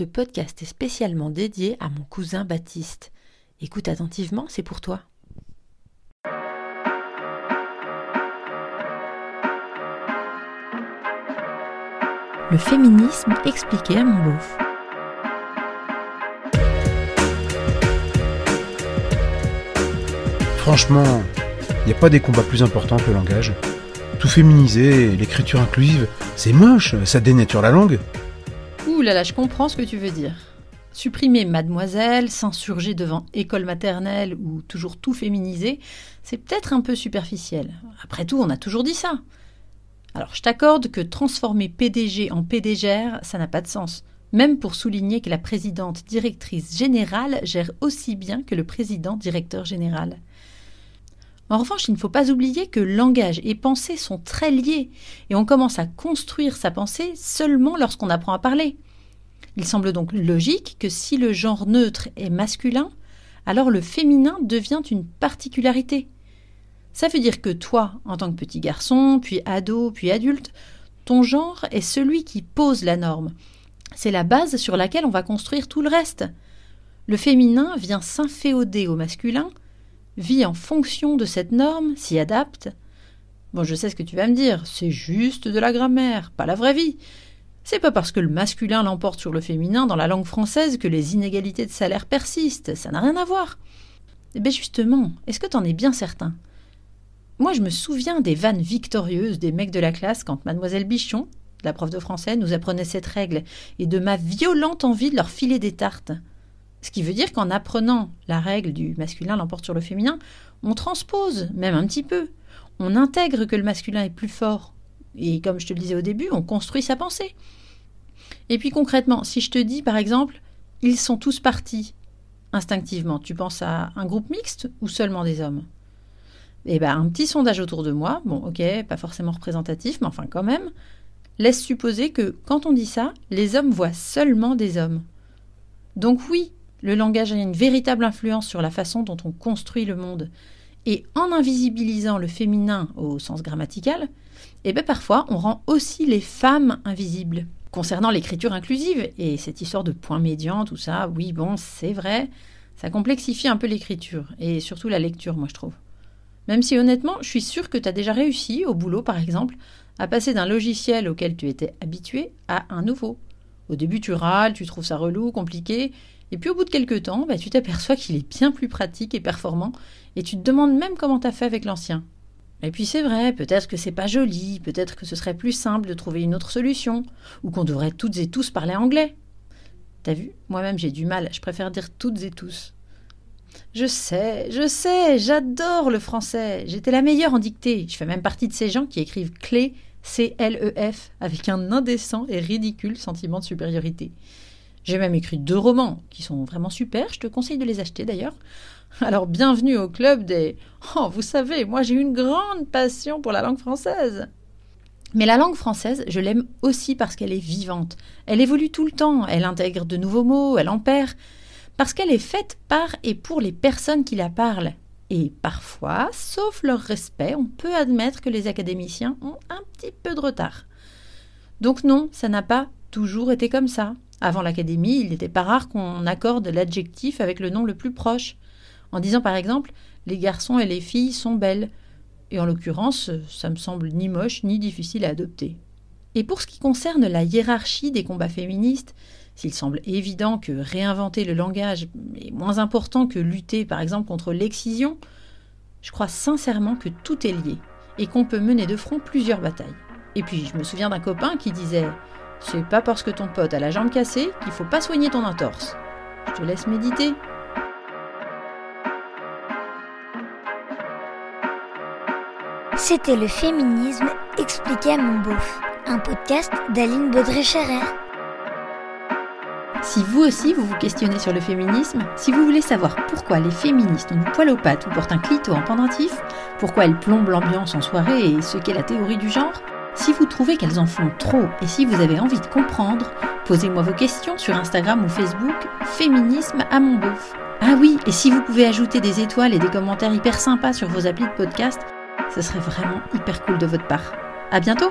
Ce podcast est spécialement dédié à mon cousin Baptiste. Écoute attentivement, c'est pour toi. Le féminisme expliqué à mon beauf. Franchement, il n'y a pas des combats plus importants que le langage. Tout féminiser, l'écriture inclusive, c'est moche, ça dénature la langue. Là, je comprends ce que tu veux dire. Supprimer mademoiselle, s'insurger devant école maternelle ou toujours tout féminiser, c'est peut-être un peu superficiel. Après tout, on a toujours dit ça. Alors je t'accorde que transformer PDG en PDGR, ça n'a pas de sens. Même pour souligner que la présidente directrice générale gère aussi bien que le président directeur général. En revanche, il ne faut pas oublier que langage et pensée sont très liés, et on commence à construire sa pensée seulement lorsqu'on apprend à parler. Il semble donc logique que si le genre neutre est masculin, alors le féminin devient une particularité. Ça veut dire que toi, en tant que petit garçon, puis ado, puis adulte, ton genre est celui qui pose la norme. C'est la base sur laquelle on va construire tout le reste. Le féminin vient s'inféoder au masculin, vit en fonction de cette norme, s'y adapte. Bon, je sais ce que tu vas me dire, c'est juste de la grammaire, pas la vraie vie. C'est pas parce que le masculin l'emporte sur le féminin dans la langue française que les inégalités de salaire persistent, ça n'a rien à voir. Eh bien justement, est-ce que t'en es bien certain? Moi je me souviens des vannes victorieuses des mecs de la classe quand mademoiselle Bichon, la prof de français, nous apprenait cette règle, et de ma violente envie de leur filer des tartes. Ce qui veut dire qu'en apprenant la règle du masculin l'emporte sur le féminin, on transpose, même un petit peu. On intègre que le masculin est plus fort. Et comme je te le disais au début, on construit sa pensée. Et puis concrètement, si je te dis par exemple, ils sont tous partis, instinctivement, tu penses à un groupe mixte ou seulement des hommes? Eh bien, un petit sondage autour de moi, bon, ok, pas forcément représentatif, mais enfin quand même, laisse supposer que quand on dit ça, les hommes voient seulement des hommes. Donc oui, le langage a une véritable influence sur la façon dont on construit le monde. Et en invisibilisant le féminin au sens grammatical, eh bien parfois on rend aussi les femmes invisibles. Concernant l'écriture inclusive et cette histoire de point médian, tout ça, oui, bon, c'est vrai, ça complexifie un peu l'écriture et surtout la lecture, moi je trouve. Même si honnêtement, je suis sûre que tu as déjà réussi au boulot, par exemple, à passer d'un logiciel auquel tu étais habitué à un nouveau. Au début, tu râles, tu trouves ça relou, compliqué, et puis au bout de quelques temps, bah, tu t'aperçois qu'il est bien plus pratique et performant, et tu te demandes même comment t'as fait avec l'ancien. Et puis c'est vrai, peut-être que c'est pas joli, peut-être que ce serait plus simple de trouver une autre solution, ou qu'on devrait toutes et tous parler anglais. T'as vu? Moi-même j'ai du mal, je préfère dire toutes et tous. Je sais, je sais, j'adore le français. J'étais la meilleure en dictée. Je fais même partie de ces gens qui écrivent clé C-L-E-F avec un indécent et ridicule sentiment de supériorité. J'ai même écrit deux romans qui sont vraiment super, je te conseille de les acheter d'ailleurs. Alors bienvenue au club des... Oh, vous savez, moi j'ai une grande passion pour la langue française. Mais la langue française, je l'aime aussi parce qu'elle est vivante. Elle évolue tout le temps, elle intègre de nouveaux mots, elle en perd, parce qu'elle est faite par et pour les personnes qui la parlent. Et parfois, sauf leur respect, on peut admettre que les académiciens ont un petit peu de retard. Donc non, ça n'a pas toujours été comme ça. Avant l'académie, il n'était pas rare qu'on accorde l'adjectif avec le nom le plus proche, en disant par exemple les garçons et les filles sont belles. Et en l'occurrence, ça me semble ni moche ni difficile à adopter. Et pour ce qui concerne la hiérarchie des combats féministes, s'il semble évident que réinventer le langage est moins important que lutter par exemple contre l'excision, je crois sincèrement que tout est lié et qu'on peut mener de front plusieurs batailles. Et puis je me souviens d'un copain qui disait c'est pas parce que ton pote a la jambe cassée qu'il faut pas soigner ton entorse. Je te laisse méditer. C'était le féminisme expliqué à mon beauf, un podcast d'Aline Baudré-Scherer. Si vous aussi vous vous questionnez sur le féminisme, si vous voulez savoir pourquoi les féministes ont du poil aux pattes ou portent un clito en pendentif, pourquoi elles plombent l'ambiance en soirée et ce qu'est la théorie du genre, si vous trouvez qu'elles en font trop et si vous avez envie de comprendre, posez-moi vos questions sur Instagram ou Facebook, Féminisme à mon beauf. Ah oui, et si vous pouvez ajouter des étoiles et des commentaires hyper sympas sur vos applis de podcast, ce serait vraiment hyper cool de votre part. À bientôt!